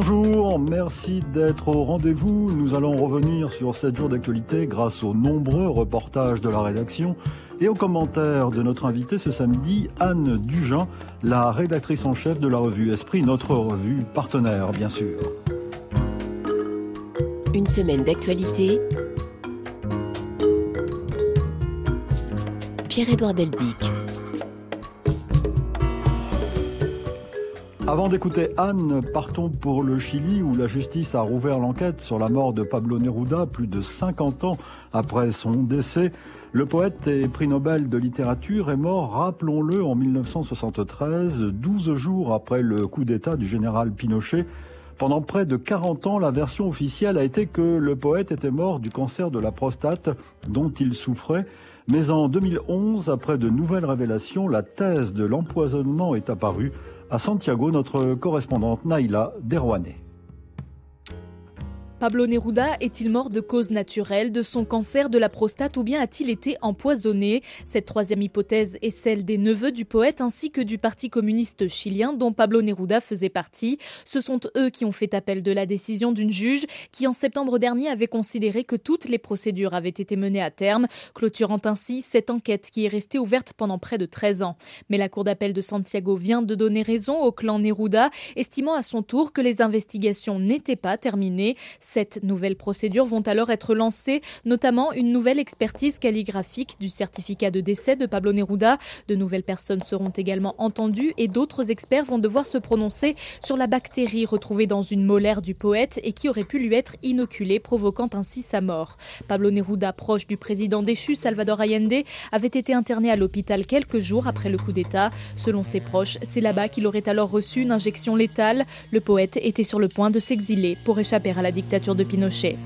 Bonjour, merci d'être au rendez-vous. Nous allons revenir sur 7 jours d'actualité grâce aux nombreux reportages de la rédaction et aux commentaires de notre invité ce samedi, Anne Dujean, la rédactrice en chef de la revue Esprit, notre revue partenaire bien sûr. Une semaine d'actualité. Pierre-Édouard Deldic. Avant d'écouter Anne, partons pour le Chili où la justice a rouvert l'enquête sur la mort de Pablo Neruda plus de 50 ans après son décès. Le poète et prix Nobel de littérature est mort, rappelons-le, en 1973, 12 jours après le coup d'État du général Pinochet. Pendant près de 40 ans, la version officielle a été que le poète était mort du cancer de la prostate dont il souffrait. Mais en 2011, après de nouvelles révélations, la thèse de l'empoisonnement est apparue. À Santiago, notre correspondante Naïla Derouanet. Pablo Neruda est-il mort de cause naturelle, de son cancer de la prostate ou bien a-t-il été empoisonné? Cette troisième hypothèse est celle des neveux du poète ainsi que du Parti communiste chilien dont Pablo Neruda faisait partie. Ce sont eux qui ont fait appel de la décision d'une juge qui en septembre dernier avait considéré que toutes les procédures avaient été menées à terme, clôturant ainsi cette enquête qui est restée ouverte pendant près de 13 ans. Mais la Cour d'appel de Santiago vient de donner raison au clan Neruda, estimant à son tour que les investigations n'étaient pas terminées. Sept nouvelles procédures vont alors être lancées, notamment une nouvelle expertise calligraphique du certificat de décès de Pablo Neruda. De nouvelles personnes seront également entendues et d'autres experts vont devoir se prononcer sur la bactérie retrouvée dans une molaire du poète et qui aurait pu lui être inoculée, provoquant ainsi sa mort. Pablo Neruda, proche du président déchu Salvador Allende, avait été interné à l'hôpital quelques jours après le coup d'État. Selon ses proches, c'est là-bas qu'il aurait alors reçu une injection létale. Le poète était sur le point de s'exiler pour échapper à la dictature de Pinochet.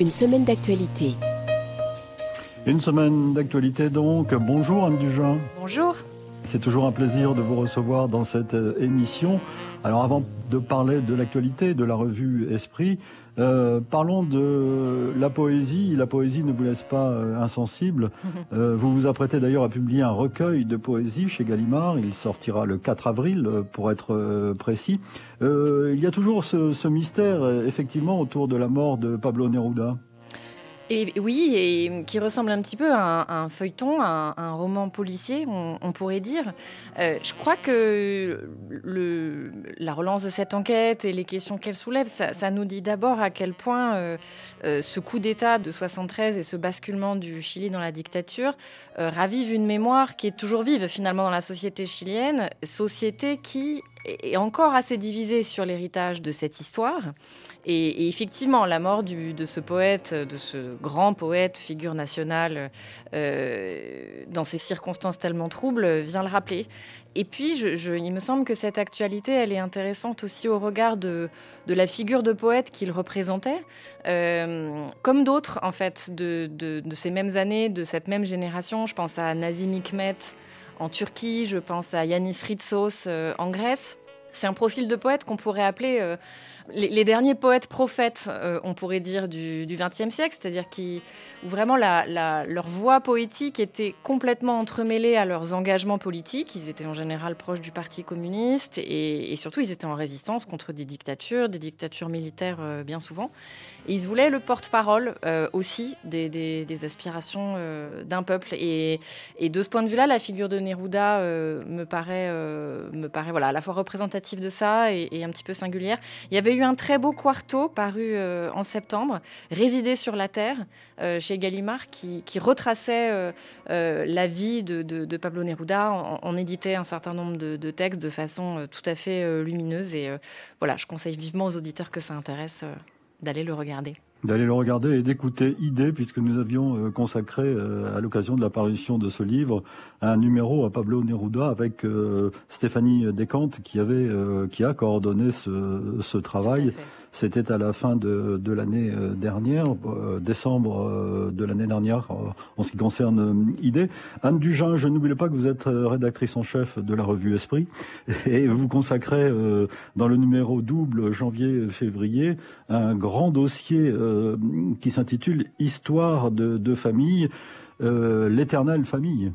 Une semaine d'actualité. Une semaine d'actualité donc. Bonjour Anne Dujean. Bonjour. C'est toujours un plaisir de vous recevoir dans cette euh, émission. Alors avant de parler de l'actualité de la revue Esprit, euh, parlons de la poésie. La poésie ne vous laisse pas euh, insensible. Euh, vous vous apprêtez d'ailleurs à publier un recueil de poésie chez Gallimard. Il sortira le 4 avril, pour être précis. Il y a toujours ce, ce mystère, effectivement, autour de la mort de Pablo Neruda. Et oui, et qui ressemble un petit peu à un, feuilleton, à un, roman policier, on, pourrait dire. Euh, je crois que la relance de cette enquête et les questions qu'elle soulève, ça, nous dit d'abord à quel point euh, euh, ce coup d'État de 73 et ce basculement du Chili dans la dictature ravivent une mémoire qui est toujours vive finalement dans la société chilienne, société qui est encore assez divisée sur l'héritage de cette histoire. Et, effectivement, la mort de ce poète, de ce grand poète, figure nationale, euh, dans ces circonstances tellement troubles, vient le rappeler. Et puis, il me semble que cette actualité, elle est intéressante aussi au regard de, la figure de poète qu'il représentait, euh, comme d'autres, en fait, de, de, de, ces mêmes années, de cette même génération. Je pense à Nazim Hikmet en Turquie, je pense à Yanis Ritsos euh, en Grèce. C'est un profil de poète qu'on pourrait appeler euh, les, derniers poètes prophètes, euh, on pourrait dire, du XXe siècle, c'est-à-dire qui où vraiment leur voix poétique était complètement entremêlée à leurs engagements politiques. Ils étaient en général proches du Parti communiste et, surtout ils étaient en résistance contre des dictatures, des dictatures militaires bien souvent. Et ils se voulaient le porte-parole euh, aussi des, des, aspirations euh, d'un peuple. Et, et, de ce point de vue-là, la figure de Neruda euh, me paraît, me paraît voilà, à la fois représentative de ça et, un petit peu singulière. Il y avait eu un très beau quarto paru en septembre, Résider sur la terre, chez Gallimard, qui, qui retraçait la vie de, de, de, Pablo Neruda. On, on, éditait un certain nombre de, de textes de façon tout à fait lumineuse. Et voilà, je conseille vivement aux auditeurs que ça intéresse d'aller le regarder d'aller le regarder et d'écouter Idée, puisque nous avions euh, consacré, euh, à l'occasion de la parution de ce livre, un numéro à Pablo Neruda avec euh, Stéphanie Descantes qui avait, qui a coordonné ce, ce travail. C'était à la fin de, l'année dernière, décembre de l'année dernière, en ce qui concerne ID. Anne Dugin, je n'oublie pas que vous êtes rédactrice en chef de la revue Esprit et vous consacrez dans le numéro double janvier-février un grand dossier qui s'intitule Histoire de, famille, l'éternelle famille.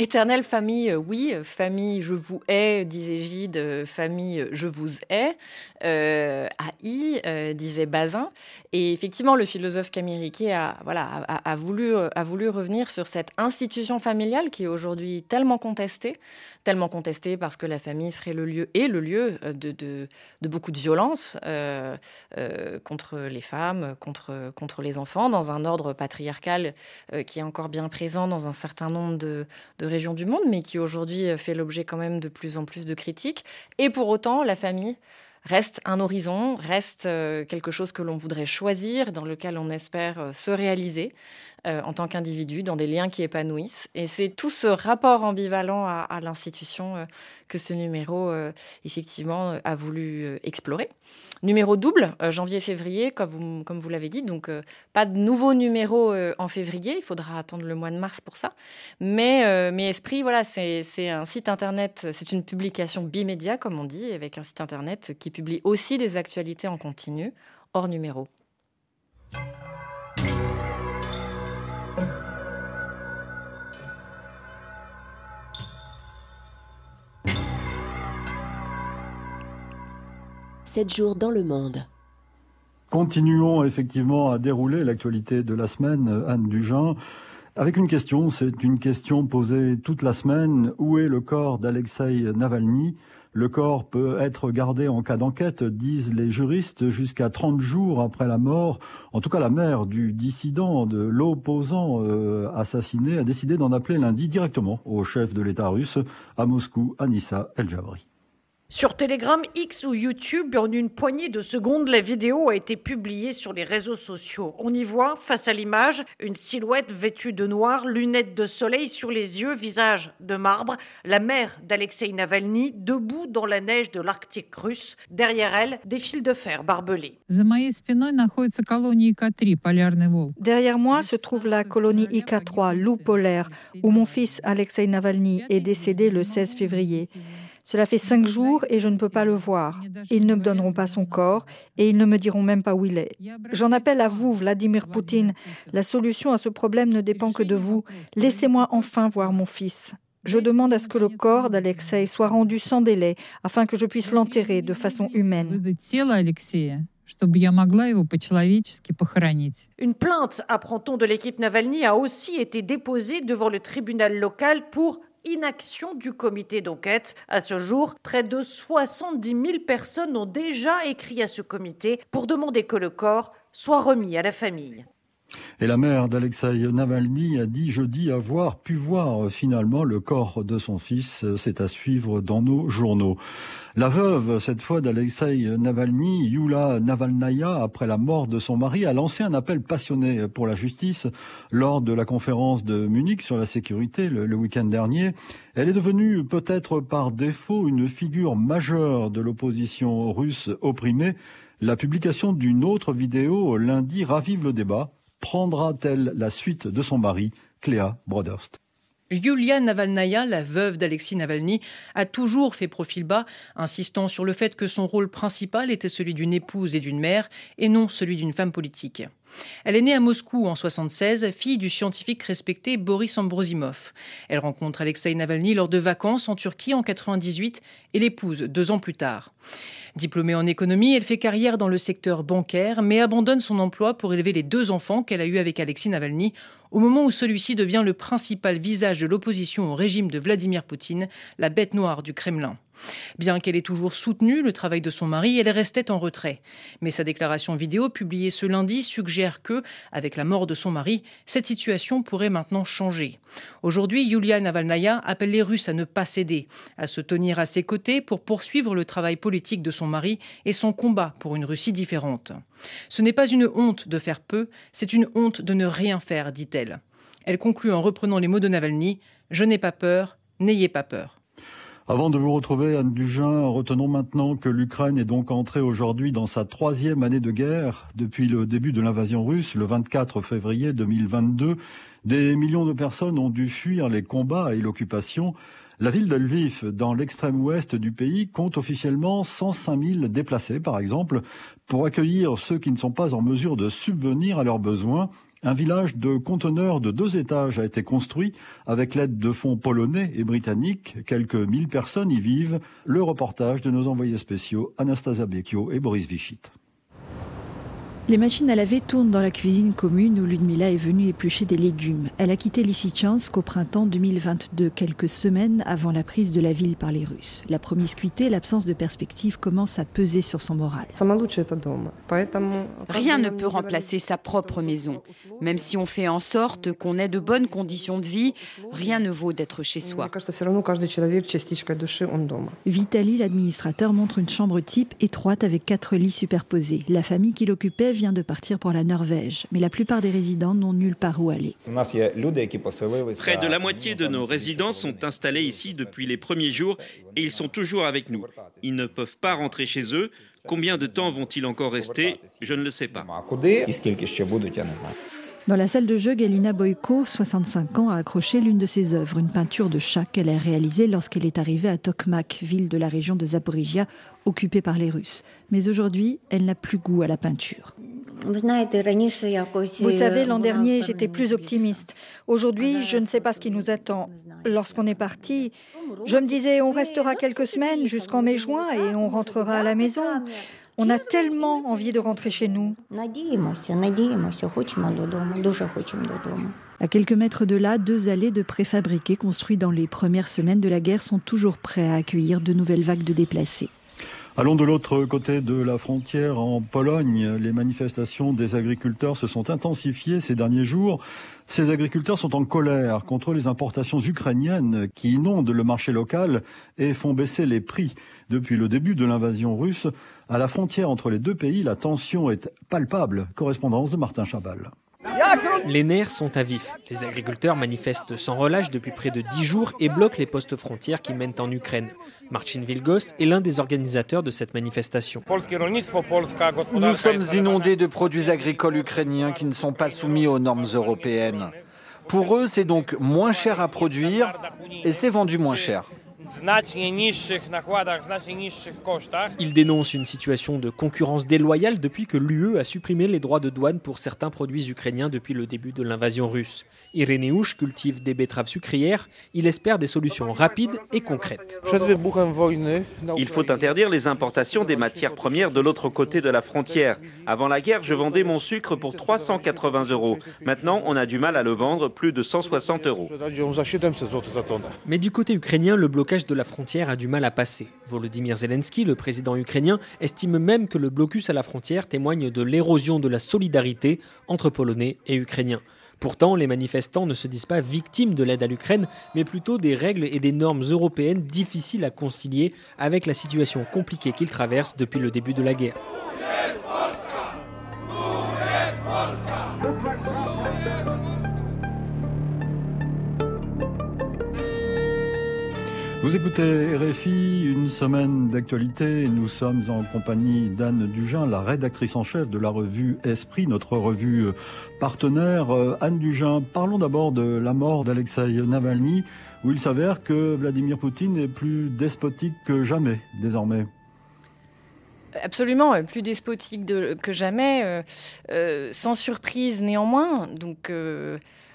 Éternelle famille, euh, oui. Famille, je vous hais, disait Gide. Euh, famille, je vous hais. Euh, AI, disait Bazin. Et effectivement, le philosophe Camille a, voilà, a, voulu, a voulu revenir sur cette institution familiale qui est aujourd'hui tellement contestée, tellement contestée parce que la famille serait le lieu et le lieu de, de, beaucoup de violences contre les femmes, contre, contre les enfants, dans un ordre patriarcal qui est encore bien présent dans un certain nombre de régions du monde, mais qui aujourd'hui euh, fait l'objet quand même de plus en plus de critiques. Et pour autant, la famille reste un horizon, reste euh, quelque chose que l'on voudrait choisir, dans lequel on espère euh, se réaliser en tant qu'individu, dans des liens qui épanouissent. Et c'est tout ce rapport ambivalent à l'institution que ce numéro, euh, effectivement, euh, a voulu euh, explorer. Numéro double, janvier-février, comme vous, comme vous l'avez dit. Donc, pas de nouveau numéro en février. Il faudra attendre le mois de mars pour ça. Mais, mais Esprit, voilà, c'est un site internet, c'est une publication bimédia, comme on dit, avec un site internet qui publie aussi des actualités en continu, hors numéro. 7 jours dans le monde. Continuons effectivement à dérouler l'actualité de la semaine, Anne Dugin. Avec une question, c'est une question posée toute la semaine. Où est le corps d'Alexei Navalny? Le corps peut être gardé en cas d'enquête, disent les juristes, jusqu'à 30 jours après la mort. En tout cas, la mère du dissident, de l'opposant euh, assassiné, a décidé d'en appeler lundi directement au chef de l'État russe à Moscou, Anissa El-Jabri. Sur Telegram, X ou YouTube, en une poignée de secondes, la vidéo a été publiée sur les réseaux sociaux. On y voit, face à l'image, une silhouette vêtue de noir, lunettes de soleil sur les yeux, visage de marbre, la mère d'Alexei Navalny, debout dans la neige de l'Arctique russe. Derrière elle, des fils de fer barbelés. Derrière moi se trouve la colonie IK-3, loup polaire, où mon fils Alexei Navalny est décédé le 16 février. Cela fait cinq jours et je ne peux pas le voir. Ils ne me donneront pas son corps et ils ne me diront même pas où il est. J'en appelle à vous, Vladimir Poutine. La solution à ce problème ne dépend que de vous. Laissez-moi enfin voir mon fils. Je demande à ce que le corps d'Alexei soit rendu sans délai afin que je puisse l'enterrer de façon humaine. Une plainte, apprend-on de l'équipe Navalny, a aussi été déposée devant le tribunal local pour inaction du comité d'enquête. À ce jour, près de 70 000 personnes ont déjà écrit à ce comité pour demander que le corps soit remis à la famille. Et la mère d'Alexei Navalny a dit jeudi avoir pu voir finalement le corps de son fils. C'est à suivre dans nos journaux. La veuve, cette fois d'Alexei Navalny, Yula Navalnaya, après la mort de son mari, a lancé un appel passionné pour la justice lors de la conférence de Munich sur la sécurité le, le week-end dernier. Elle est devenue peut-être par défaut une figure majeure de l'opposition russe opprimée. La publication d'une autre vidéo lundi ravive le débat. Prendra-t-elle la suite de son mari, Cléa Broderst? Yulia Navalnaya, la veuve d'Alexis Navalny, a toujours fait profil bas, insistant sur le fait que son rôle principal était celui d'une épouse et d'une mère, et non celui d'une femme politique. Elle est née à Moscou en 76, fille du scientifique respecté Boris Ambrosimov. Elle rencontre Alexei Navalny lors de vacances en Turquie en 98 et l'épouse deux ans plus tard. Diplômée en économie, elle fait carrière dans le secteur bancaire, mais abandonne son emploi pour élever les deux enfants qu'elle a eus avec Alexis Navalny, au moment où celui-ci devient le principal visage de l'opposition au régime de Vladimir Poutine, la bête noire du Kremlin. Bien qu'elle ait toujours soutenu le travail de son mari, elle restait en retrait. Mais sa déclaration vidéo publiée ce lundi suggère que, avec la mort de son mari, cette situation pourrait maintenant changer. Aujourd'hui, Yulia Navalnaya appelle les Russes à ne pas céder, à se tenir à ses côtés pour poursuivre le travail politique de son mari et son combat pour une Russie différente. Ce n'est pas une honte de faire peu, c'est une honte de ne rien faire, dit-elle. Elle conclut en reprenant les mots de Navalny Je n'ai pas peur, n'ayez pas peur. Avant de vous retrouver, Anne Dugin, retenons maintenant que l'Ukraine est donc entrée aujourd'hui dans sa troisième année de guerre. Depuis le début de l'invasion russe, le 24 février 2022, des millions de personnes ont dû fuir les combats et l'occupation. La ville de Lviv, dans l'extrême ouest du pays, compte officiellement 105 000 déplacés, par exemple, pour accueillir ceux qui ne sont pas en mesure de subvenir à leurs besoins. Un village de conteneurs de deux étages a été construit avec l'aide de fonds polonais et britanniques. Quelques mille personnes y vivent. Le reportage de nos envoyés spéciaux Anastasia Becchio et Boris Vichit. Les machines à laver tournent dans la cuisine commune où Ludmila est venue éplucher des légumes. Elle a quitté Lysychansk au printemps 2022, quelques semaines avant la prise de la ville par les Russes. La promiscuité, l'absence de perspective commence à peser sur son moral. Rien ne peut remplacer sa propre maison. Même si on fait en sorte qu'on ait de bonnes conditions de vie, rien ne vaut d'être chez soi. Vitali, l'administrateur, montre une chambre type étroite avec quatre lits superposés. La famille qui l'occupait vient de partir pour la Norvège, mais la plupart des résidents n'ont nulle part où aller. Près de la moitié de nos résidents sont installés ici depuis les premiers jours et ils sont toujours avec nous. Ils ne peuvent pas rentrer chez eux. Combien de temps vont-ils encore rester? Je ne le sais pas. Dans la salle de jeu, Galina Boyko, 65 ans, a accroché l'une de ses œuvres, une peinture de chat qu'elle a réalisée lorsqu'elle est arrivée à Tokmak, ville de la région de Zaporizhia, occupée par les Russes. Mais aujourd'hui, elle n'a plus goût à la peinture. Vous savez, l'an dernier, j'étais plus optimiste. Aujourd'hui, je ne sais pas ce qui nous attend. Lorsqu'on est parti, je me disais, on restera quelques semaines jusqu'en mai-juin et on rentrera à la maison. On a tellement envie de rentrer chez nous. À quelques mètres de là, deux allées de préfabriqués construits dans les premières semaines de la guerre sont toujours prêts à accueillir de nouvelles vagues de déplacés. Allons de l'autre côté de la frontière, en Pologne. Les manifestations des agriculteurs se sont intensifiées ces derniers jours. Ces agriculteurs sont en colère contre les importations ukrainiennes qui inondent le marché local et font baisser les prix. Depuis le début de l'invasion russe, à la frontière entre les deux pays, la tension est palpable. Correspondance de Martin Chabal. Les nerfs sont à vif. Les agriculteurs manifestent sans relâche depuis près de dix jours et bloquent les postes frontières qui mènent en Ukraine. Marcin Vilgos est l'un des organisateurs de cette manifestation. Nous sommes inondés de produits agricoles ukrainiens qui ne sont pas soumis aux normes européennes. Pour eux, c'est donc moins cher à produire et c'est vendu moins cher. Il dénonce une situation de concurrence déloyale depuis que l'UE a supprimé les droits de douane pour certains produits ukrainiens depuis le début de l'invasion russe. Irénéouche cultive des betteraves sucrières. Il espère des solutions rapides et concrètes. Il faut interdire les importations des matières premières de l'autre côté de la frontière. Avant la guerre, je vendais mon sucre pour 380 euros. Maintenant, on a du mal à le vendre plus de 160 euros. Mais du côté ukrainien, le blocage de la frontière a du mal à passer. Volodymyr Zelensky, le président ukrainien, estime même que le blocus à la frontière témoigne de l'érosion de la solidarité entre Polonais et Ukrainiens. Pourtant, les manifestants ne se disent pas victimes de l'aide à l'Ukraine, mais plutôt des règles et des normes européennes difficiles à concilier avec la situation compliquée qu'ils traversent depuis le début de la guerre. Vous écoutez RFI, une semaine d'actualité. Nous sommes en compagnie d'Anne Dugin, la rédactrice en chef de la revue Esprit, notre revue partenaire. Euh, Anne Dugin, parlons d'abord de la mort d'Alexei Navalny, où il s'avère que Vladimir Poutine est plus despotique que jamais désormais. Absolument, plus despotique que jamais, euh, euh, sans surprise néanmoins. Donc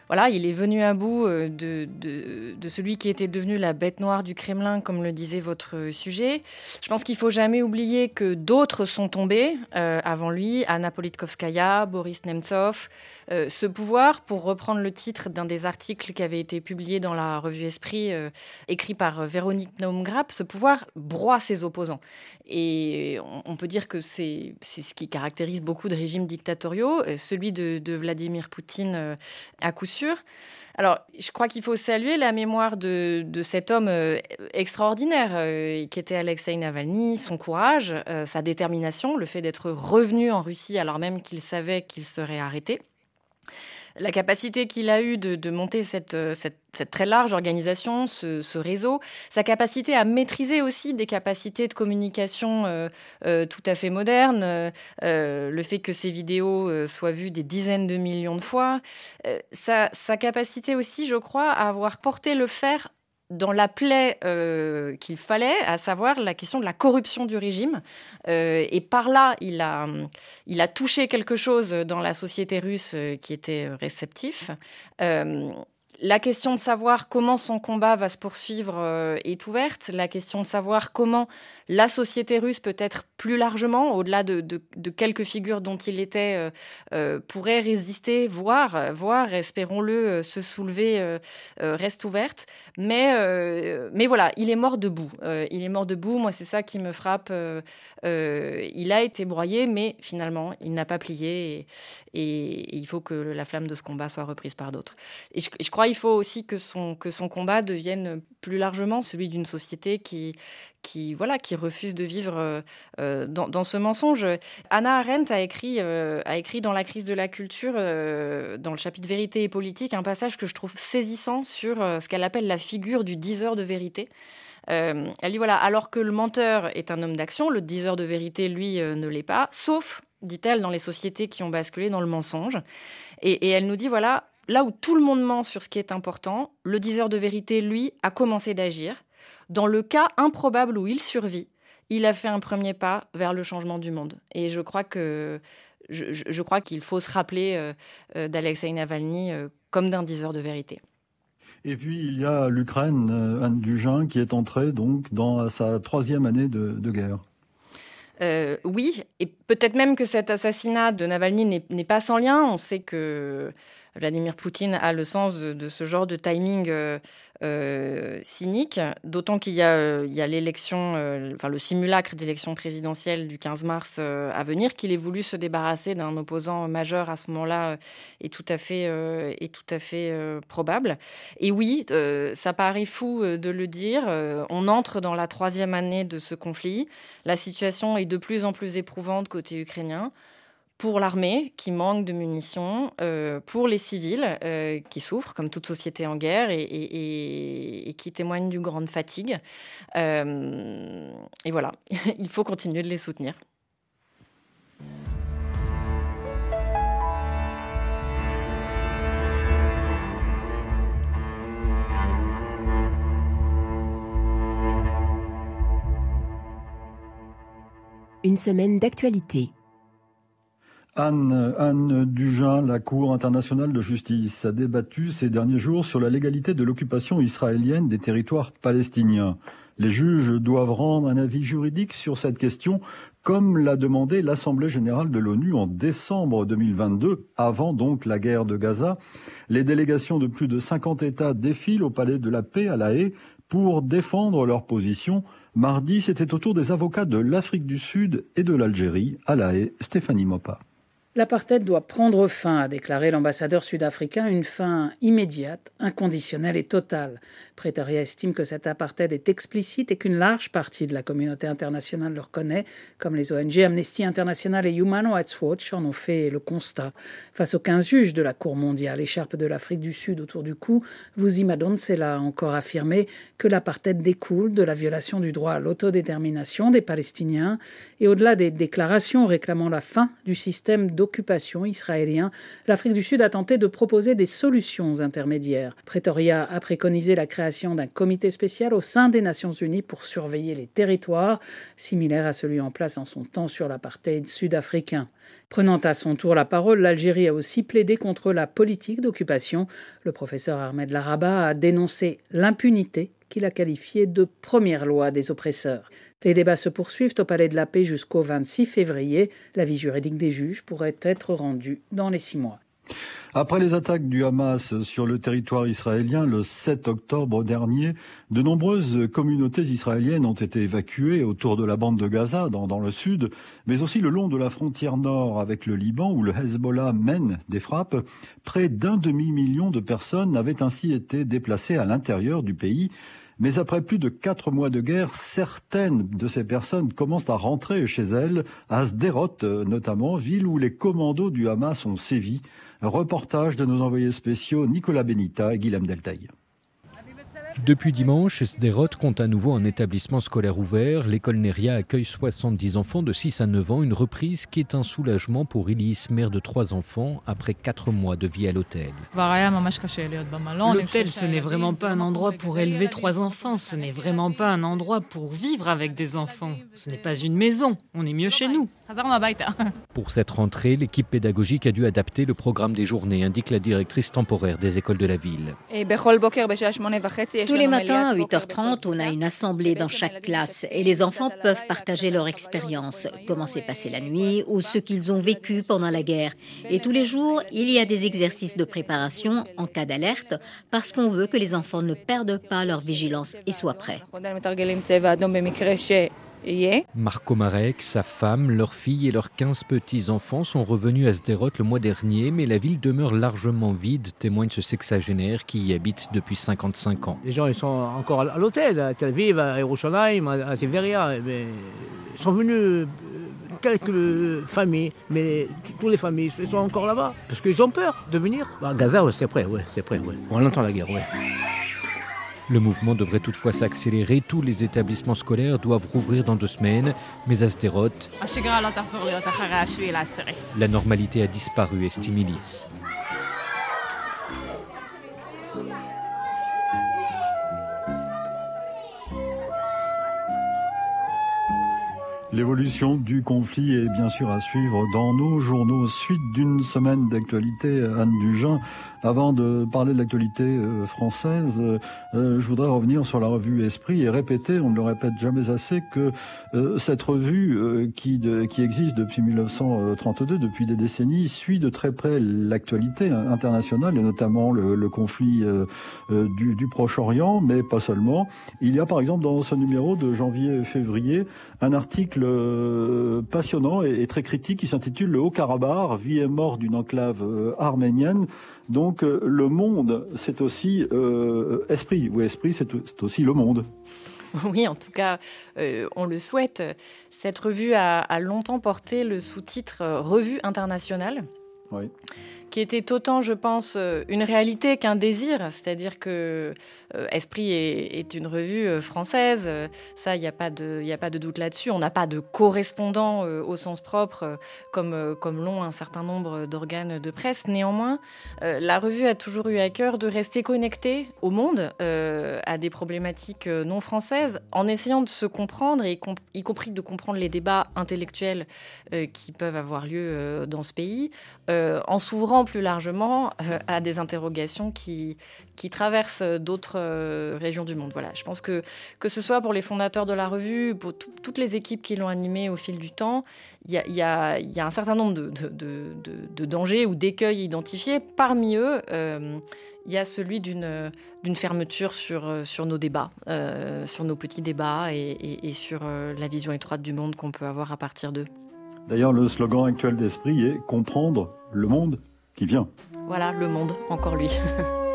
voilà, il est venu à bout euh, de, celui qui était devenu la bête noire du Kremlin, comme le disait votre sujet. Je pense qu'il faut jamais oublier que d'autres sont tombés euh, avant lui, Anna Politkovskaya, Boris Nemtsov. Euh, ce pouvoir, pour reprendre le titre d'un des articles qui avait été publié dans la revue Esprit, écrit par Véronique Naumgrap, ce pouvoir broie ses opposants. Et on, peut dire que c'est ce qui caractérise beaucoup de régimes dictatoriaux. Celui de, Vladimir Poutine, à coup sûr, alors, je crois qu'il faut saluer la mémoire de, cet homme euh, extraordinaire euh, qui était Alexei Navalny, son courage, euh, sa détermination, le fait d'être revenu en Russie alors même qu'il savait qu'il serait arrêté. La capacité qu'il a eue de, monter cette, cette, très large organisation, ce, réseau, sa capacité à maîtriser aussi des capacités de communication tout à fait modernes, le fait que ces vidéos soient vues des dizaines de millions de fois, sa capacité aussi, je crois, à avoir porté le fer dans la plaie euh, qu'il fallait, à savoir la question de la corruption du régime. Euh, et par là, il a, il a touché quelque chose dans la société russe euh, qui était réceptif. la question de savoir comment son combat va se poursuivre est ouverte. La question de savoir comment la société russe, peut-être plus largement, au-delà de, quelques figures dont il était, euh, euh, pourrait résister, voire, voire espérons-le, euh, se soulever, reste ouverte. Mais, voilà, il est mort debout. il est mort debout. Moi, c'est ça qui me frappe. il a été broyé, mais finalement, il n'a pas plié. Et, il faut que la flamme de ce combat soit reprise par d'autres. Et je, crois qu'il faut aussi que son combat devienne plus largement celui d'une société qui, qui, voilà, qui refuse de vivre euh, euh, dans, ce mensonge. Anna Arendt a écrit, euh, a écrit dans La crise de la culture, dans le chapitre Vérité et politique, un passage que je trouve saisissant sur ce qu'elle appelle la figure du diseur de vérité. elle dit voilà, alors que le menteur est un homme d'action, le diseur de vérité, lui, ne l'est pas, sauf, dit-elle, dans les sociétés qui ont basculé dans le mensonge. et elle nous dit voilà, là où tout le monde ment sur ce qui est important, le diseur de vérité, lui, a commencé d'agir. Dans le cas improbable où il survit, il a fait un premier pas vers le changement du monde. Et je crois que je, crois qu'il faut se rappeler euh, euh, d'Alexei Navalny euh, comme d'un diseur de vérité. Et puis il y a l'Ukraine, Anne Dugin, qui est entrée donc dans sa troisième année de, guerre. oui, et peut-être même que cet assassinat de Navalny n'est pas sans lien. On sait que Vladimir Poutine a le sens de, ce genre de timing euh, euh, cynique, d'autant qu'il y a, euh, l'élection, enfin le simulacre d'élection présidentielle du 15 mars à venir, qu'il ait voulu se débarrasser d'un opposant majeur à ce moment-là est tout à fait, est tout à fait probable. Et oui, ça paraît fou de le dire, on entre dans la troisième année de ce conflit, la situation est de plus en plus éprouvante côté ukrainien pour l'armée qui manque de munitions, euh, pour les civils euh, qui souffrent, comme toute société en guerre, et, qui témoignent d'une grande fatigue. Euh, et voilà, il faut continuer de les soutenir. Une semaine d'actualité. Anne, Anne la Cour internationale de justice, a débattu ces derniers jours sur la légalité de l'occupation israélienne des territoires palestiniens. Les juges doivent rendre un avis juridique sur cette question, comme l'a demandé l'Assemblée générale de l'ONU en décembre 2022, avant donc la guerre de Gaza. Les délégations de plus de 50 États défilent au Palais de la Paix à La Haye pour défendre leur position. Mardi, c'était au tour des avocats de l'Afrique du Sud et de l'Algérie à La Haye, Stéphanie Mopa. L'apartheid doit prendre fin, a déclaré l'ambassadeur sud-africain, une fin immédiate, inconditionnelle et totale. Pretoria estime que cet apartheid est explicite et qu'une large partie de la communauté internationale le reconnaît, comme les ONG Amnesty International et Human Rights Watch en ont fait le constat. Face aux 15 juges de la Cour mondiale, écharpe de l'Afrique du Sud autour du cou, Vuzima Donsela a encore affirmé que l'apartheid découle de la violation du droit à l'autodétermination des Palestiniens et au-delà des déclarations réclamant la fin du système d'occupation israélien, l'Afrique du Sud a tenté de proposer des solutions intermédiaires. Pretoria a préconisé la création d'un comité spécial au sein des Nations Unies pour surveiller les territoires, similaire à celui en place en son temps sur l'apartheid sud-africain. Prenant à son tour la parole, l'Algérie a aussi plaidé contre la politique d'occupation. Le professeur Ahmed Laraba a dénoncé l'impunité qu'il a qualifiée de première loi des oppresseurs. Les débats se poursuivent au Palais de la Paix jusqu'au 26 février. L'avis juridique des juges pourrait être rendu dans les six mois. Après les attaques du Hamas sur le territoire israélien le 7 octobre dernier, de nombreuses communautés israéliennes ont été évacuées autour de la bande de Gaza, dans, le sud, mais aussi le long de la frontière nord avec le Liban, où le Hezbollah mène des frappes. Près d'un demi-million de personnes avaient ainsi été déplacées à l'intérieur du pays. Mais après plus de quatre mois de guerre, certaines de ces personnes commencent à rentrer chez elles, à Sderot notamment, ville où les commandos du Hamas ont sévi. Reportage de nos envoyés spéciaux Nicolas Benita et Guillaume Deltaï. Depuis dimanche, Sderot compte à nouveau un établissement scolaire ouvert. L'école Neria accueille 70 enfants de 6 à 9 ans, une reprise qui est un soulagement pour Ilis, mère de trois enfants, après 4 mois de vie à l'hôtel. L'hôtel, ce n'est vraiment pas un endroit pour élever trois enfants, ce n'est vraiment pas un endroit pour vivre avec des enfants. Ce n'est pas une maison, on est mieux chez nous. Pour cette rentrée, l'équipe pédagogique a dû adapter le programme des journées, indique la directrice temporaire des écoles de la ville. Tous les matins à 8h30, on a une assemblée dans chaque classe et les enfants peuvent partager leur expérience, comment s'est passée la nuit ou ce qu'ils ont vécu pendant la guerre. Et tous les jours, il y a des exercices de préparation en cas d'alerte parce qu'on veut que les enfants ne perdent pas leur vigilance et soient prêts. Marco Marek, sa femme, leur fille et leurs 15 petits-enfants sont revenus à Sderot le mois dernier, mais la ville demeure largement vide, témoigne ce sexagénaire qui y habite depuis 55 ans. Les gens ils sont encore à l'hôtel, à Tel Aviv, à Yerushalayim, à Tiberia. Ils sont venus euh, quelques familles, mais toutes les familles sont encore là-bas, parce qu'ils ont peur de venir. Bah, Gaza, c'est prêt, ouais, c'est prêt. Ouais. On entend la guerre, ouais. Le mouvement devrait toutefois s'accélérer. Tous les établissements scolaires doivent rouvrir dans deux semaines. Mais à Sderot, la normalité a disparu, estime Elise. L'évolution du conflit est bien sûr à suivre dans nos journaux. Suite d'une semaine d'actualité, Anne Dugin. Avant de parler de l'actualité euh, française, euh, je voudrais revenir sur la revue Esprit et répéter, on ne le répète jamais assez, que euh, cette revue qui, qui existe depuis 1932, depuis des décennies, suit de très près l'actualité internationale et notamment le, conflit du, du Proche-Orient, mais pas seulement. Il y a par exemple dans ce numéro de janvier-février un article passionnant et, très critique qui s'intitule Le Haut-Karabakh, vie et mort d'une enclave arménienne. Donc euh, le monde, c'est aussi euh, esprit, ou esprit, c'est aussi le monde. Oui, en tout cas, euh, on le souhaite. Cette revue a, a longtemps porté le sous-titre Revue internationale. Oui qui était autant, je pense, une réalité qu'un désir. C'est-à-dire que Esprit est, une revue euh, française, ça, il n'y a, pas de, doute là-dessus. On n'a pas de correspondant au sens propre, comme, comme l'ont un certain nombre d'organes de presse. Néanmoins, la revue a toujours eu à cœur de rester connectée au monde, à des problématiques non françaises, en essayant de se comprendre, et y compris de comprendre les débats intellectuels qui peuvent avoir lieu dans ce pays, en s'ouvrant plus largement euh, à des interrogations qui, qui traversent d'autres euh, régions du monde. Voilà, je pense que que ce soit pour les fondateurs de la revue, pour toutes les équipes qui l'ont animée au fil du temps, il y a, un certain nombre de, de, dangers ou d'écueils identifiés. Parmi eux, euh, il y a celui d'une fermeture sur, sur nos débats, sur nos petits débats et, et sur la vision étroite du monde qu'on peut avoir à partir d'eux. D'ailleurs, le slogan actuel d'Esprit est comprendre le monde qui vient. Voilà, le monde, encore lui.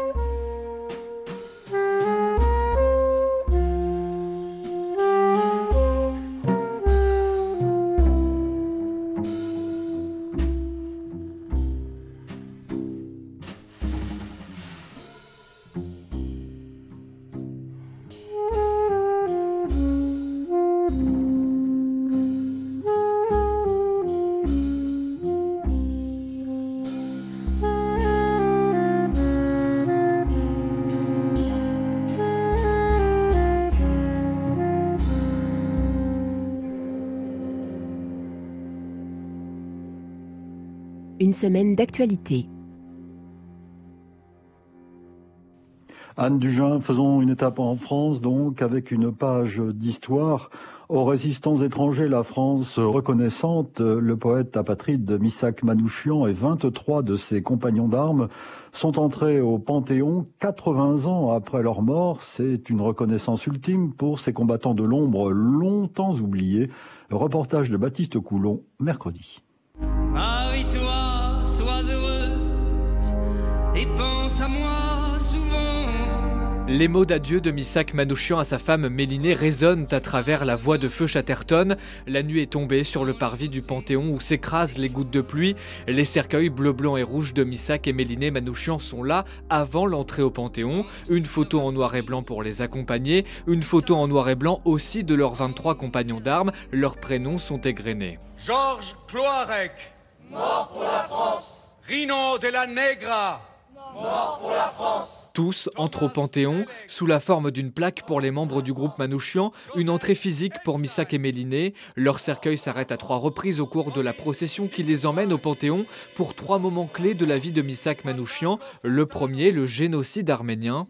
semaine d'actualité. Anne Dugin, faisons une étape en France, donc, avec une page d'histoire. Aux résistants étrangers, la France reconnaissante, le poète apatride Missak Manouchian et 23 de ses compagnons d'armes sont entrés au Panthéon 80 ans après leur mort. C'est une reconnaissance ultime pour ces combattants de l'ombre longtemps oubliés. Reportage de Baptiste Coulon, mercredi. Les mots d'adieu de Missak Manouchian à sa femme Mélinée résonnent à travers la voie de feu Chatterton. La nuit est tombée sur le parvis du Panthéon où s'écrasent les gouttes de pluie. Les cercueils bleu, blanc et rouge de Missak et Mélinée Manouchian sont là avant l'entrée au Panthéon. Une photo en noir et blanc pour les accompagner, une photo en noir et blanc aussi de leurs 23 compagnons d'armes. Leurs prénoms sont égrenés. Georges Cloarec, mort pour la France. Rino de la Negra, mort pour la France. Tous entrent au Panthéon sous la forme d'une plaque pour les membres du groupe Manouchian, une entrée physique pour Missak et Méliné. Leur cercueil s'arrête à trois reprises au cours de la procession qui les emmène au Panthéon pour trois moments clés de la vie de Missak Manouchian. Le premier, le génocide arménien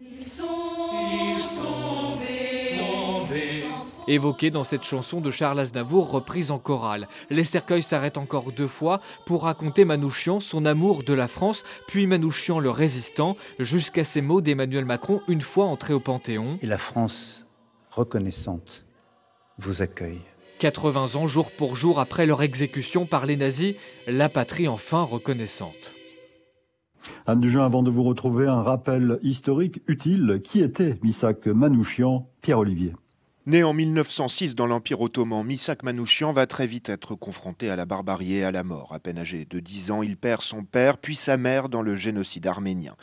évoqué dans cette chanson de Charles Aznavour reprise en chorale. Les cercueils s'arrêtent encore deux fois pour raconter Manouchian son amour de la France, puis Manouchian le résistant, jusqu'à ces mots d'Emmanuel Macron une fois entré au Panthéon. Et la France reconnaissante vous accueille. 80 ans jour pour jour après leur exécution par les nazis, la patrie enfin reconnaissante. Anne Dujin, avant de vous retrouver, un rappel historique utile. Qui était Missak Manouchian Pierre-Olivier? Né en 1906 dans l'Empire ottoman, Misak Manouchian va très vite être confronté à la barbarie et à la mort. À peine âgé de 10 ans, il perd son père puis sa mère dans le génocide arménien.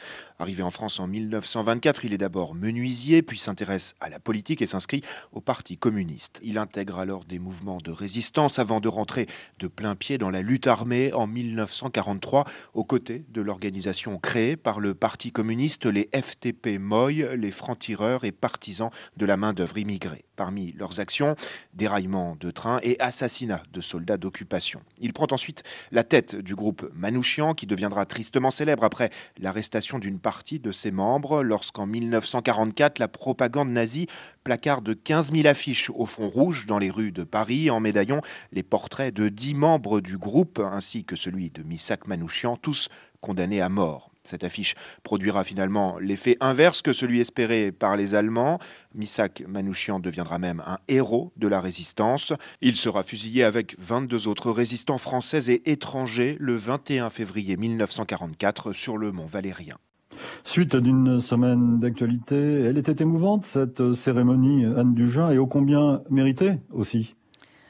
Arrivé en France en 1924, il est d'abord menuisier, puis s'intéresse à la politique et s'inscrit au Parti communiste. Il intègre alors des mouvements de résistance avant de rentrer de plein pied dans la lutte armée en 1943 aux côtés de l'organisation créée par le Parti communiste, les FTP Moy, les francs-tireurs et partisans de la main-d'œuvre immigrée. Parmi leurs actions, déraillement de trains et assassinat de soldats d'occupation. Il prend ensuite la tête du groupe Manouchian, qui deviendra tristement célèbre après l'arrestation d'une partie de ses membres, lorsqu'en 1944, la propagande nazie placarde 15 000 affiches au fond rouge dans les rues de Paris, en médaillon les portraits de dix membres du groupe, ainsi que celui de Misak Manouchian, tous condamnés à mort. Cette affiche produira finalement l'effet inverse que celui espéré par les Allemands. Misak Manouchian deviendra même un héros de la résistance. Il sera fusillé avec 22 autres résistants français et étrangers le 21 février 1944 sur le mont Valérien. Suite d'une semaine d'actualité, elle était émouvante cette cérémonie Anne Dugin et ô combien méritée aussi?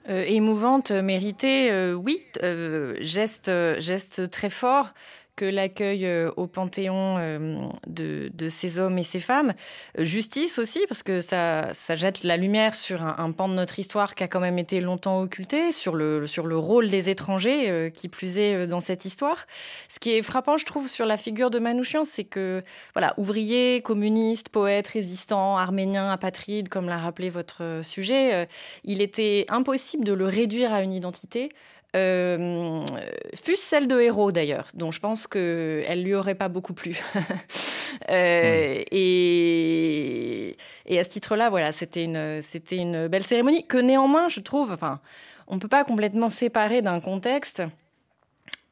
Euh, émouvante, méritée, euh, oui, euh, geste, geste très fort que l'accueil euh, au Panthéon euh, de, ces hommes et ces femmes. Euh, justice aussi, parce que ça, jette la lumière sur un, pan de notre histoire qui a quand même été longtemps occulté, sur le, sur le rôle des étrangers qui plus est dans cette histoire. Ce qui est frappant, je trouve, sur la figure de Manouchian, c'est que, voilà, ouvrier, communiste, poète, résistant, arménien, apatride, comme l'a rappelé votre sujet, il était impossible de le réduire à une identité. Euh, fût ce celle de héros d'ailleurs, dont je pense qu'elle lui aurait pas beaucoup plu. Euh, hmm. et, et, à ce titre-là, voilà, c'était une, c'était une belle cérémonie que néanmoins, je trouve, enfin, on peut pas complètement séparer d'un contexte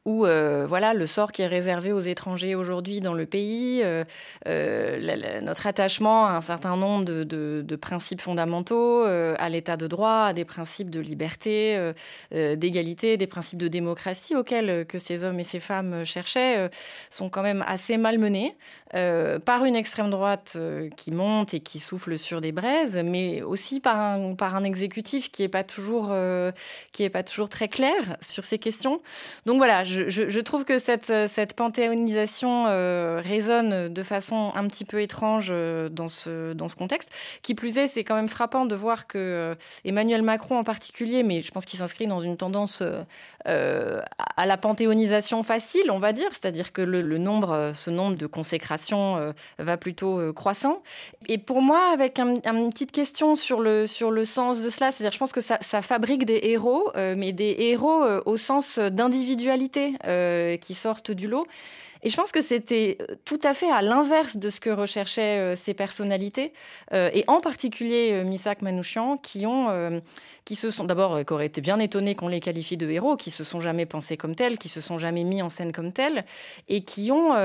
où euh, voilà le sort qui est réservé aux étrangers aujourd'hui dans le pays, euh, euh, notre attachement à un certain nombre de, principes fondamentaux, à l'état de droit, à des principes de liberté, d'égalité, des principes de démocratie auxquels que ces hommes et ces femmes cherchaient, sont quand même assez malmenés par une extrême droite qui monte et qui souffle sur des braises, mais aussi par un, par un exécutif qui n'est pas toujours pas toujours très clair sur ces questions. Donc voilà je, trouve que cette, cette panthéonisation euh, résonne de façon un petit peu étrange euh, dans, ce, dans ce contexte. Qui plus est, c'est quand même frappant de voir que euh, Emmanuel Macron en particulier, mais je pense qu'il s'inscrit dans une tendance à la panthéonisation facile, on va dire, c'est-à-dire que le, nombre, ce nombre de consécrations va plutôt croissant. Et pour moi, avec une petite question sur le, sur le sens de cela, c'est-à-dire je pense que ça, ça fabrique des héros, mais des héros au sens d'individualité. Euh, qui sortent du lot. Et je pense que c'était euh, tout à fait à l'inverse de ce que recherchaient euh, ces personnalités, et en particulier Misak Manouchian, qui ont, qui se sont d'abord, qui auraient été bien étonnés qu'on les qualifie de héros, qui se sont jamais pensés comme tels, qui se sont jamais mis en scène comme tels, et qui ont,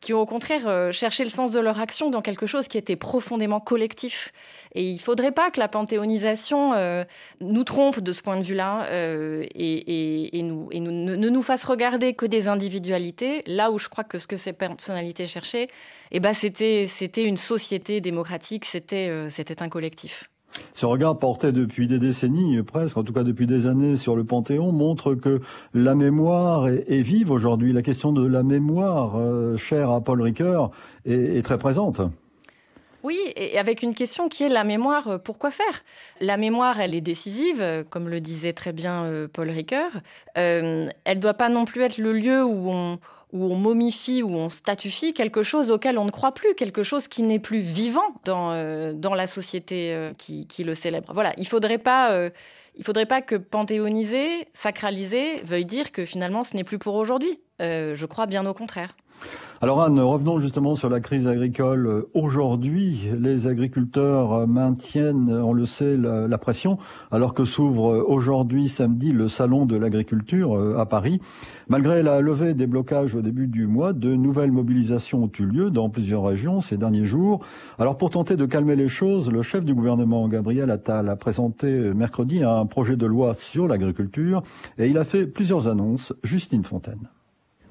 qui ont au contraire cherché le sens de leur action dans quelque chose qui était profondément collectif. Et il faudrait pas que la panthéonisation euh, nous trompe de ce point de vue-là euh, et, nous, et nous, ne, nous fasse regarder que des individualités, là où je crois que ce que ces personnalités cherchaient, eh ben, c'était, c'était une société démocratique, c'était, c'était un collectif. Ce regard porté depuis des décennies, presque, en tout cas depuis des années, sur le Panthéon, montre que la mémoire est, vive aujourd'hui. La question de la mémoire, euh, chère à Paul Ricoeur, est, très présente. Oui, et avec une question qui est la mémoire, euh, pourquoi faire? La mémoire, elle est décisive, euh, comme le disait très bien Paul Ricoeur. elle ne doit pas non plus être le lieu où on, où on momifie, où on statufie quelque chose auquel on ne croit plus, quelque chose qui n'est plus vivant dans, euh, dans la société euh, qui, le célèbre. Voilà, il faudrait pas... Euh, faudrait pas que panthéoniser, sacraliser, veuille dire que finalement ce n'est plus pour aujourd'hui. je crois bien au contraire. Alors Anne, revenons justement sur la crise agricole. Aujourd'hui, les agriculteurs maintiennent, on le sait, la, pression, alors que s'ouvre aujourd'hui, samedi, le salon de l'agriculture euh, à Paris. Malgré la levée des blocages au début du mois, de nouvelles mobilisations ont eu lieu dans plusieurs régions ces derniers jours. Alors pour tenter de calmer les choses, le chef du gouvernement, Gabriel Attal, a présenté mercredi un projet de loi sur l'agriculture et il a fait plusieurs annonces. Justine Fontaine.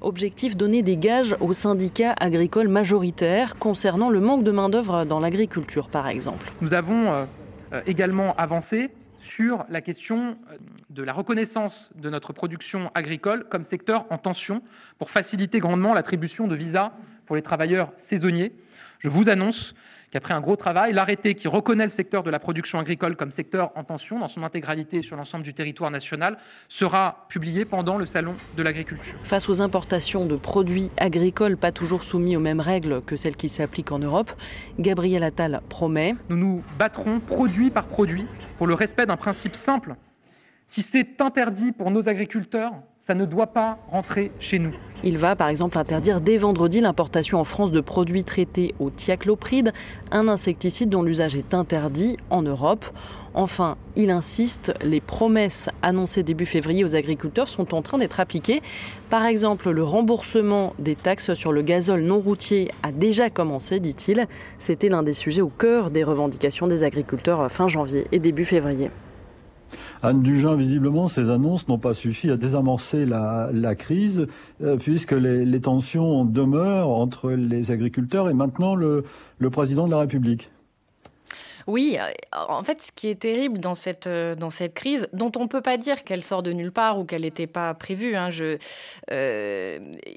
Objectif donner des gages aux syndicats agricoles majoritaires concernant le manque de main-d'œuvre dans l'agriculture, par exemple. Nous avons euh, euh, également avancé sur la question euh, de la reconnaissance de notre production agricole comme secteur en tension pour faciliter grandement l'attribution de visas pour les travailleurs saisonniers. Je vous annonce qu'après un gros travail, l'arrêté qui reconnaît le secteur de la production agricole comme secteur en tension dans son intégralité sur l'ensemble du territoire national sera publié pendant le salon de l'agriculture. Face aux importations de produits agricoles pas toujours soumis aux mêmes règles que celles qui s'appliquent en Europe, Gabriel Attal promet Nous nous battrons produit par produit pour le respect d'un principe simple. Si c'est interdit pour nos agriculteurs, ça ne doit pas rentrer chez nous. Il va par exemple interdire dès vendredi l'importation en France de produits traités au thiaclopride, un insecticide dont l'usage est interdit en Europe. Enfin, il insiste, les promesses annoncées début février aux agriculteurs sont en train d'être appliquées. Par exemple, le remboursement des taxes sur le gazole non routier a déjà commencé, dit-il. C'était l'un des sujets au cœur des revendications des agriculteurs fin janvier et début février. Anne Dugin, visiblement, ces annonces n'ont pas suffi à désamorcer la, crise, euh, puisque les, tensions demeurent entre les agriculteurs et maintenant le, président de la République. Oui, euh, en fait, ce qui est terrible dans cette, euh, dans cette crise, dont on ne peut pas dire qu'elle sort de nulle part ou qu'elle n'était pas prévue. Hein,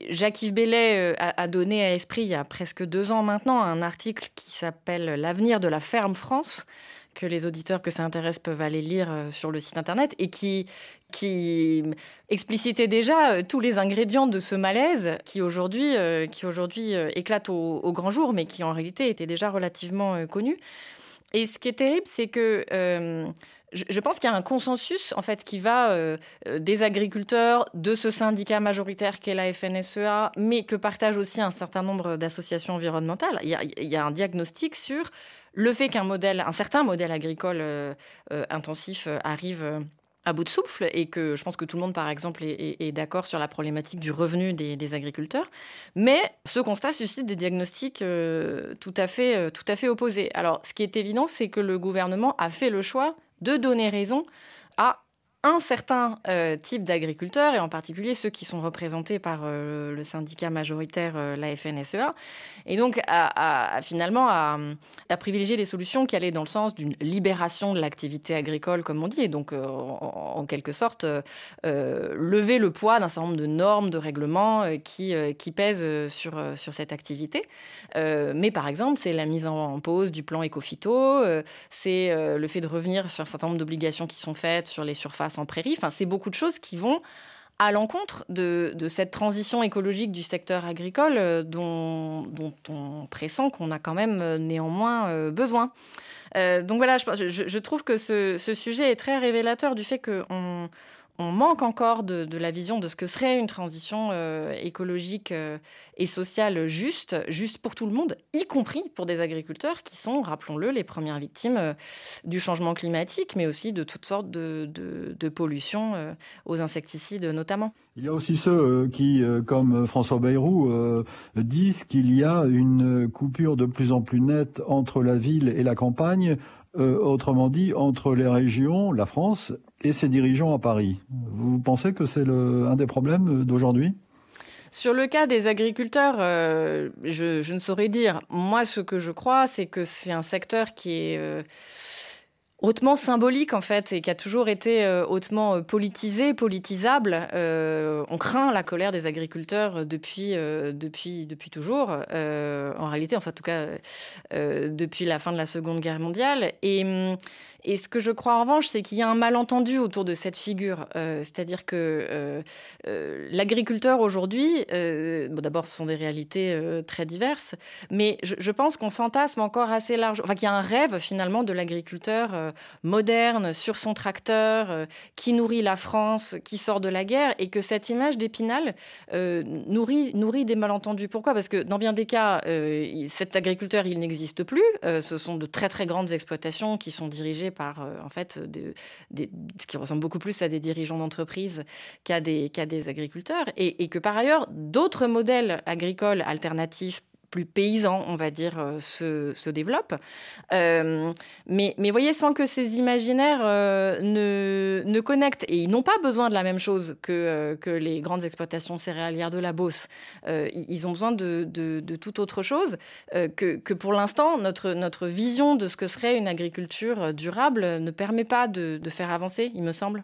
Jacques-Yves Bellet a, donné à Esprit, il y a presque deux ans maintenant, un article qui s'appelle L'avenir de la ferme France, que les auditeurs que ça intéresse peuvent aller lire euh, sur le site internet et qui, qui explicitait déjà euh, tous les ingrédients de ce malaise qui aujourd'hui euh, éclate au, grand jour, mais qui en réalité était déjà relativement connu. Et ce qui est terrible, c'est que je, pense qu'il y a un consensus en fait qui va des agriculteurs, de ce syndicat majoritaire qu'est la FNSEA, mais que partagent aussi un certain nombre d'associations environnementales. Il y, a, un diagnostic sur le fait qu'un certain modèle agricole euh, euh, intensif euh, arrive à bout de souffle et que je pense que tout le monde, par exemple, est, d'accord sur la problématique du revenu des, agriculteurs. Mais ce constat suscite des diagnostics tout à fait opposés. Alors, ce qui est évident, c'est que le gouvernement a fait le choix de donner raison à un certain euh, type d'agriculteurs, et en particulier ceux qui sont représentés par euh, le syndicat majoritaire, euh, la FNSEA, et donc à, finalement à, privilégier les solutions qui allaient dans le sens d'une libération de l'activité agricole, comme on dit, et donc en, quelque sorte lever le poids d'un certain nombre de normes, de règlements qui, qui pèsent sur, sur cette activité. mais par exemple, c'est la mise en, pause du plan éco-phyto, c'est le fait de revenir sur un certain nombre d'obligations qui sont faites sur les surfaces en prairie. Enfin, c'est beaucoup de choses qui vont à l'encontre de, cette transition écologique du secteur agricole euh, dont, on pressent qu'on a quand même euh, néanmoins euh, besoin. donc voilà, je, trouve que ce, ce, sujet est très révélateur du fait qu'on on manque encore de, la vision de ce que serait une transition euh, écologique euh, et sociale juste, juste pour tout le monde, y compris pour des agriculteurs qui sont, rappelons-le, les premières victimes euh, du changement climatique, mais aussi de toutes sortes de, de pollutions aux insecticides notamment. Il y a aussi ceux qui, comme François Bayrou, disent qu'il y a une coupure de plus en plus nette entre la ville et la campagne euh, autrement dit, entre les régions, la France et ses dirigeants à Paris. Vous pensez que c'est un des problèmes d'aujourd'hui? Sur le cas des agriculteurs, je, je, ne saurais dire. Moi, ce que je crois, c'est que c'est un secteur qui est hautement symbolique en fait et qui a toujours été euh, hautement euh, politisé, politisable. Euh, on craint la colère des agriculteurs depuis, depuis, depuis toujours. en réalité, enfin en tout cas depuis la fin de la Seconde Guerre mondiale. Et hum, et ce que je crois en revanche, c'est qu'il y a un malentendu autour de cette figure. Euh, c'est-à-dire que euh, euh, l'agriculteur aujourd'hui, d'abord, ce sont des réalités très diverses, mais je, pense qu'on fantasme encore assez large. Enfin, qu'il y a un rêve finalement de l'agriculteur moderne sur son tracteur, qui nourrit la France, qui sort de la guerre, et que cette image d'Épinal nourrit, nourrit des malentendus. Pourquoi? Parce que dans bien des cas, cet agriculteur, il n'existe plus. ce sont de très très grandes exploitations qui sont dirigées par euh, en fait ce qui ressemble beaucoup plus à des dirigeants d'entreprise qu'à des, des agriculteurs, et, que par ailleurs d'autres modèles agricoles alternatifs plus paysans, on va dire, euh, se, se développent. Euh, mais, mais voyez, sans que ces imaginaires ne, ne, connectent, et ils n'ont pas besoin de la même chose que, que les grandes exploitations céréalières de la Beauce, ils ont besoin de, de, de toute autre chose, que, que, pour l'instant, notre, notre vision de ce que serait une agriculture durable ne permet pas de, de faire avancer, il me semble.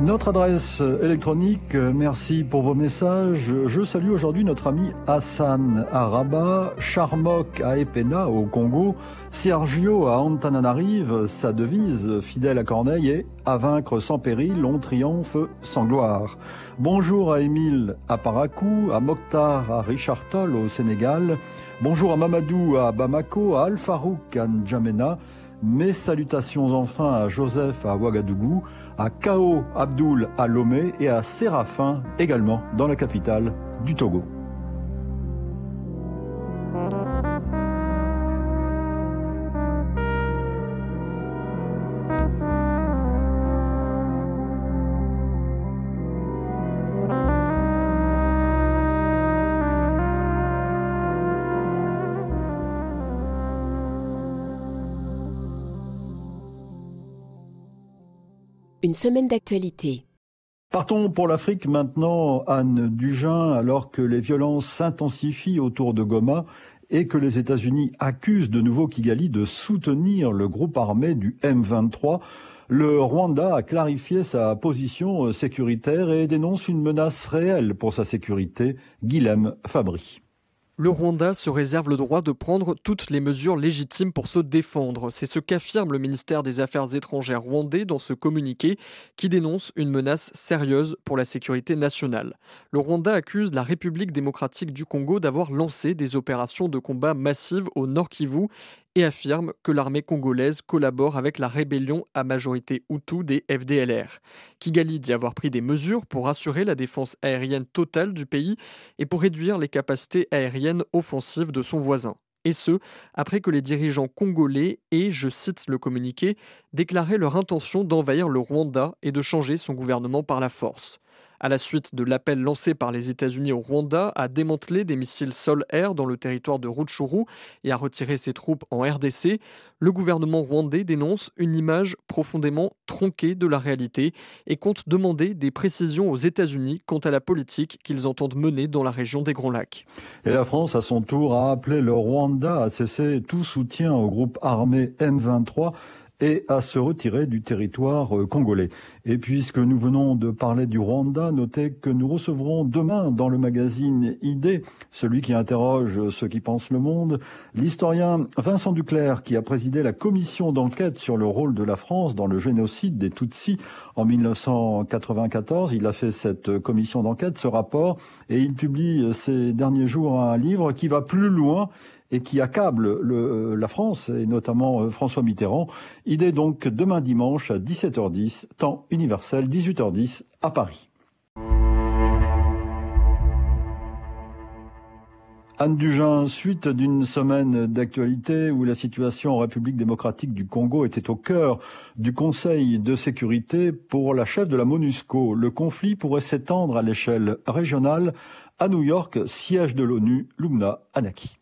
Notre adresse électronique, merci pour vos messages. Je salue aujourd'hui notre ami Hassan à Rabat, Charmok à Epena au Congo, Sergio à Antananarive, sa devise fidèle à Corneille est à vaincre sans péril, on triomphe sans gloire. Bonjour à Émile à Parakou, à Mokhtar à Richard Toll au Sénégal. Bonjour à Mamadou à Bamako, à Al Farouk à N'Djamena. Mes salutations enfin à Joseph à Ouagadougou à Kao Abdul à et à Séraphin également dans la capitale du Togo. Une semaine d'actualité. Partons pour l'Afrique maintenant, Anne Dugin, alors que les violences s'intensifient autour de Goma et que les États-Unis accusent de nouveau Kigali de soutenir le groupe armé du M23. Le Rwanda a clarifié sa position sécuritaire et dénonce une menace réelle pour sa sécurité. Guilhem Fabry le Rwanda se réserve le droit de prendre toutes les mesures légitimes pour se défendre. C'est ce qu'affirme le ministère des Affaires étrangères rwandais dans ce communiqué qui dénonce une menace sérieuse pour la sécurité nationale. Le Rwanda accuse la République démocratique du Congo d'avoir lancé des opérations de combat massives au Nord Kivu et affirme que l'armée congolaise collabore avec la rébellion à majorité Hutu des FDLR. Kigali dit avoir pris des mesures pour assurer la défense aérienne totale du pays et pour réduire les capacités aériennes offensives de son voisin. Et ce, après que les dirigeants congolais aient, je cite le communiqué, déclaré leur intention d'envahir le Rwanda et de changer son gouvernement par la force à la suite de l'appel lancé par les États-Unis au Rwanda à démanteler des missiles sol-air dans le territoire de Rutshuru et à retirer ses troupes en RDC, le gouvernement rwandais dénonce une image profondément tronquée de la réalité et compte demander des précisions aux États-Unis quant à la politique qu'ils entendent mener dans la région des Grands Lacs. Et la France, à son tour, a appelé le Rwanda à cesser tout soutien au groupe armé M23 et à se retirer du territoire euh, congolais. Et puisque nous venons de parler du Rwanda, notez que nous recevrons demain dans le magazine ID, celui qui interroge ceux qui pensent le monde, l'historien Vincent Duclerc qui a présidé la commission d'enquête sur le rôle de la France dans le génocide des Tutsis en 1994. Il a fait cette commission d'enquête, ce rapport, et il publie ces derniers jours un livre qui va plus loin et qui accable le, la France, et notamment euh, François Mitterrand. Idée donc demain dimanche à 17h10, temps universel, 18h10 à Paris. Anne Dugin, suite d'une semaine d'actualité où la situation en République démocratique du Congo était au cœur du Conseil de sécurité pour la chef de la MONUSCO, le conflit pourrait s'étendre à l'échelle régionale à New York, siège de l'ONU, Lumna Anaki.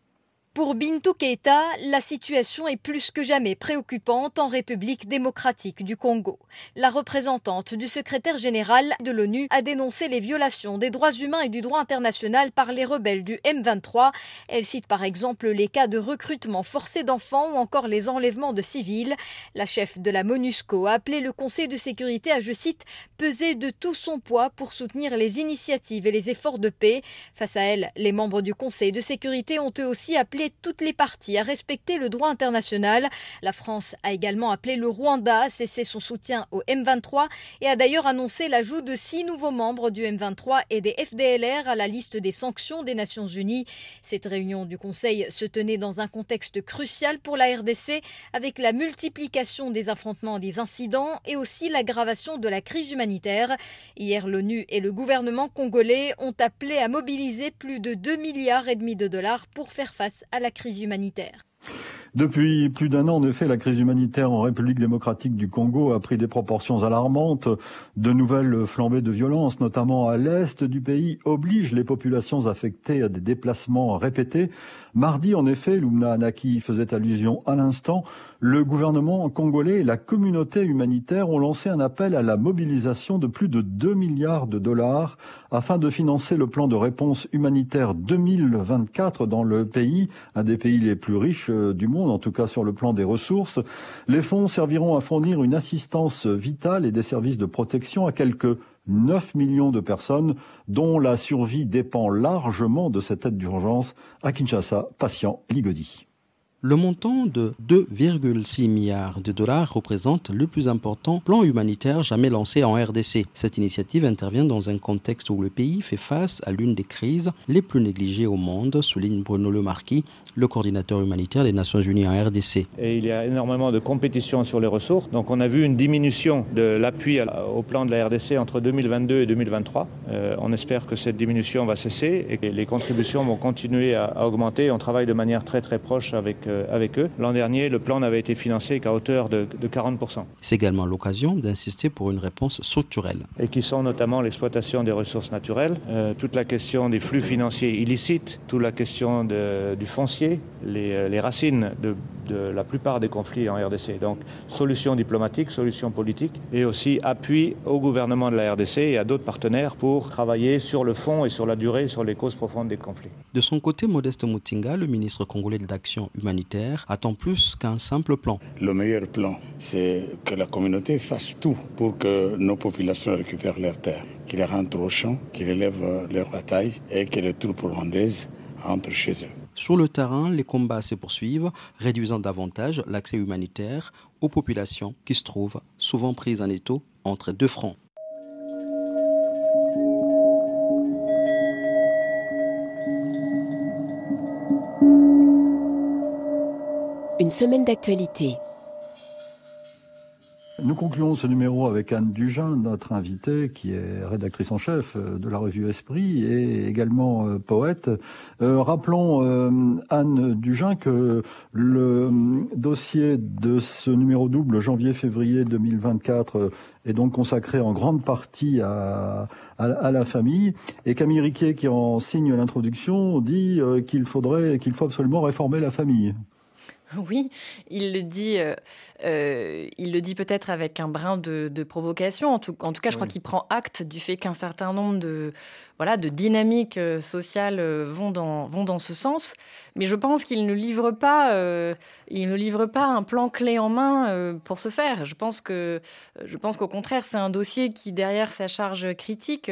Pour Bintou Keita, la situation est plus que jamais préoccupante en République démocratique du Congo. La représentante du secrétaire général de l'ONU a dénoncé les violations des droits humains et du droit international par les rebelles du M23. Elle cite par exemple les cas de recrutement forcé d'enfants ou encore les enlèvements de civils. La chef de la MONUSCO a appelé le Conseil de sécurité à, je cite, peser de tout son poids pour soutenir les initiatives et les efforts de paix. Face à elle, les membres du Conseil de sécurité ont eux aussi appelé toutes les parties à respecter le droit international. La France a également appelé le Rwanda à cesser son soutien au M23 et a d'ailleurs annoncé l'ajout de six nouveaux membres du M23 et des FDLR à la liste des sanctions des Nations Unies. Cette réunion du Conseil se tenait dans un contexte crucial pour la RDC avec la multiplication des affrontements des incidents et aussi l'aggravation de la crise humanitaire. Hier, l'ONU et le gouvernement congolais ont appelé à mobiliser plus de 2 milliards et demi de dollars pour faire face à la crise humanitaire. Depuis plus d'un an, en effet, la crise humanitaire en République démocratique du Congo a pris des proportions alarmantes. De nouvelles flambées de violence, notamment à l'est du pays, obligent les populations affectées à des déplacements répétés. Mardi, en effet, Lumna Anaki faisait allusion à l'instant, le gouvernement congolais et la communauté humanitaire ont lancé un appel à la mobilisation de plus de 2 milliards de dollars afin de financer le plan de réponse humanitaire 2024 dans le pays, un des pays les plus riches euh, du monde, en tout cas sur le plan des ressources. Les fonds serviront à fournir une assistance vitale et des services de protection à quelques 9 millions de personnes dont la survie dépend largement de cette aide d'urgence à Kinshasa, patient Ligodi. Le montant de 2,6 milliards de dollars représente le plus important plan humanitaire jamais lancé en RDC. Cette initiative intervient dans un contexte où le pays fait face à l'une des crises les plus négligées au monde, souligne Bruno Le Marquis, le coordinateur humanitaire des Nations Unies en RDC. Et il y a énormément de compétition sur les ressources. Donc on a vu une diminution de l'appui au plan de la RDC entre 2022 et 2023. Euh, on espère que cette diminution va cesser et que les contributions vont continuer à, augmenter. On travaille de manière très très proche avec euh, avec eux. L'an dernier, le plan n'avait été financé qu'à hauteur de, 40%. C'est également l'occasion d'insister pour une réponse structurelle. Et qui sont notamment l'exploitation des ressources naturelles, euh, toute la question des flux financiers illicites, toute la question du foncier, les, euh, les racines de de la plupart des conflits en RDC. Donc solution diplomatique, solution politique et aussi appui au gouvernement de la RDC et à d'autres partenaires pour travailler sur le fond et sur la durée, sur les causes profondes des conflits. De son côté, Modeste Moutinga, le ministre congolais de l'Action humanitaire, attend plus qu'un simple plan. Le meilleur plan, c'est que la communauté fasse tout pour que nos populations récupèrent leurs terres, qu'ils rentrent au champ, qu'ils élèvent leur bataille et que les troupes rwandaises entrent chez eux. Sur le terrain, les combats se poursuivent, réduisant davantage l'accès humanitaire aux populations qui se trouvent souvent prises en étau entre deux fronts. Une semaine d'actualité. Nous concluons ce numéro avec Anne Dugin, notre invitée, qui est rédactrice en chef euh, de la revue Esprit et également euh, poète. Euh, rappelons, Anne Dugin, que le dossier de ce numéro double, janvier-février 2024, est donc consacré en grande partie à, la famille. Et Camille Riquet, qui en signe l'introduction, dit qu'il faudrait, qu'il faut absolument réformer la famille. Oui, il le dit il le dit peut-être avec un brin de, provocation. En tout, en tout cas, je crois qu'il prend acte du fait qu'un certain nombre de, voilà, de dynamiques sociales vont dans, vont dans ce sens. Mais je pense qu'il ne livre pas, il ne livre pas un plan clé en main pour ce faire. Je pense que, je pense qu'au contraire, c'est un dossier qui, derrière sa charge critique,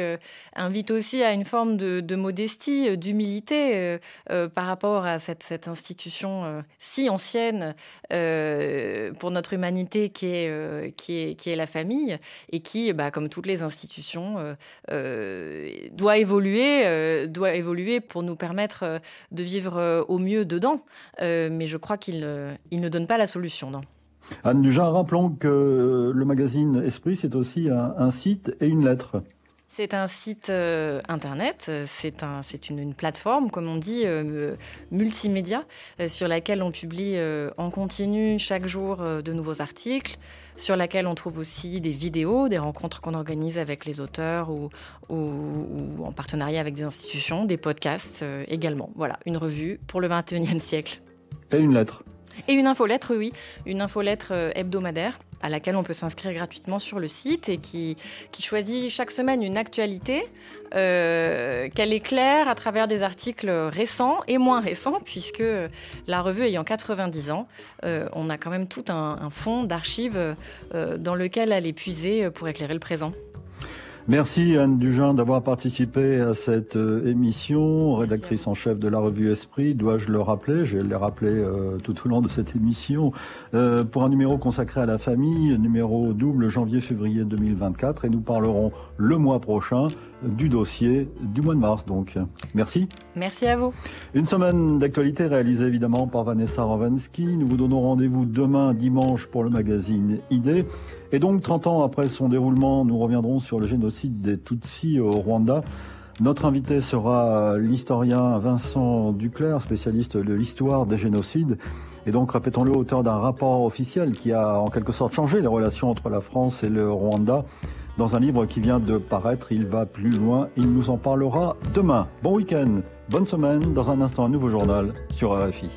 invite aussi à une forme de, modestie, d'humilité par rapport à cette, cette institution si ancienne pour notre humanité qui est, qui est, qui est la famille et qui, bah, comme toutes les institutions, doit évoluer, doit évoluer pour nous permettre de vivre au mieux dedans. mais je crois qu'il il ne donne pas la solution. Non. Anne Dujin, rappelons que le magazine Esprit, c'est aussi un, site et une lettre. C'est un site euh, internet, c'est un, une, une, plateforme, comme on dit, euh, multimédia, euh, sur laquelle on publie en continu chaque jour de nouveaux articles, sur laquelle on trouve aussi des vidéos, des rencontres qu'on organise avec les auteurs ou, ou, en partenariat avec des institutions, des podcasts également. Voilà, une revue pour le 21e siècle. Et une lettre. Et une infolettre, oui, une infolettre euh, hebdomadaire à laquelle on peut s'inscrire gratuitement sur le site et qui, choisit chaque semaine une actualité euh, qu'elle éclaire à travers des articles récents et moins récents, puisque la revue ayant 90 ans, euh, on a quand même tout un, un fond d'archives dans lequel elle est puisée pour éclairer le présent. Merci Anne Dugin d'avoir participé à cette euh, émission, rédactrice en chef de la revue Esprit. Dois-je le rappeler? Je l'ai rappelé euh, tout au long de cette émission. Euh, pour un numéro consacré à la famille, numéro double janvier-février 2024, et nous parlerons le mois prochain du dossier du mois de mars. Donc, merci. Merci à vous. Une semaine d'actualité réalisée évidemment par Vanessa Rovensky. Nous vous donnons rendez-vous demain dimanche pour le magazine Idée. Et donc, 30 ans après son déroulement, nous reviendrons sur le génocide des Tutsis au Rwanda. Notre invité sera l'historien Vincent Duclerc, spécialiste de l'histoire des génocides, et donc, répétons-le, auteur d'un rapport officiel qui a en quelque sorte changé les relations entre la France et le Rwanda. Dans un livre qui vient de paraître, il va plus loin, il nous en parlera demain. Bon week-end, bonne semaine, dans un instant un nouveau journal sur RFI.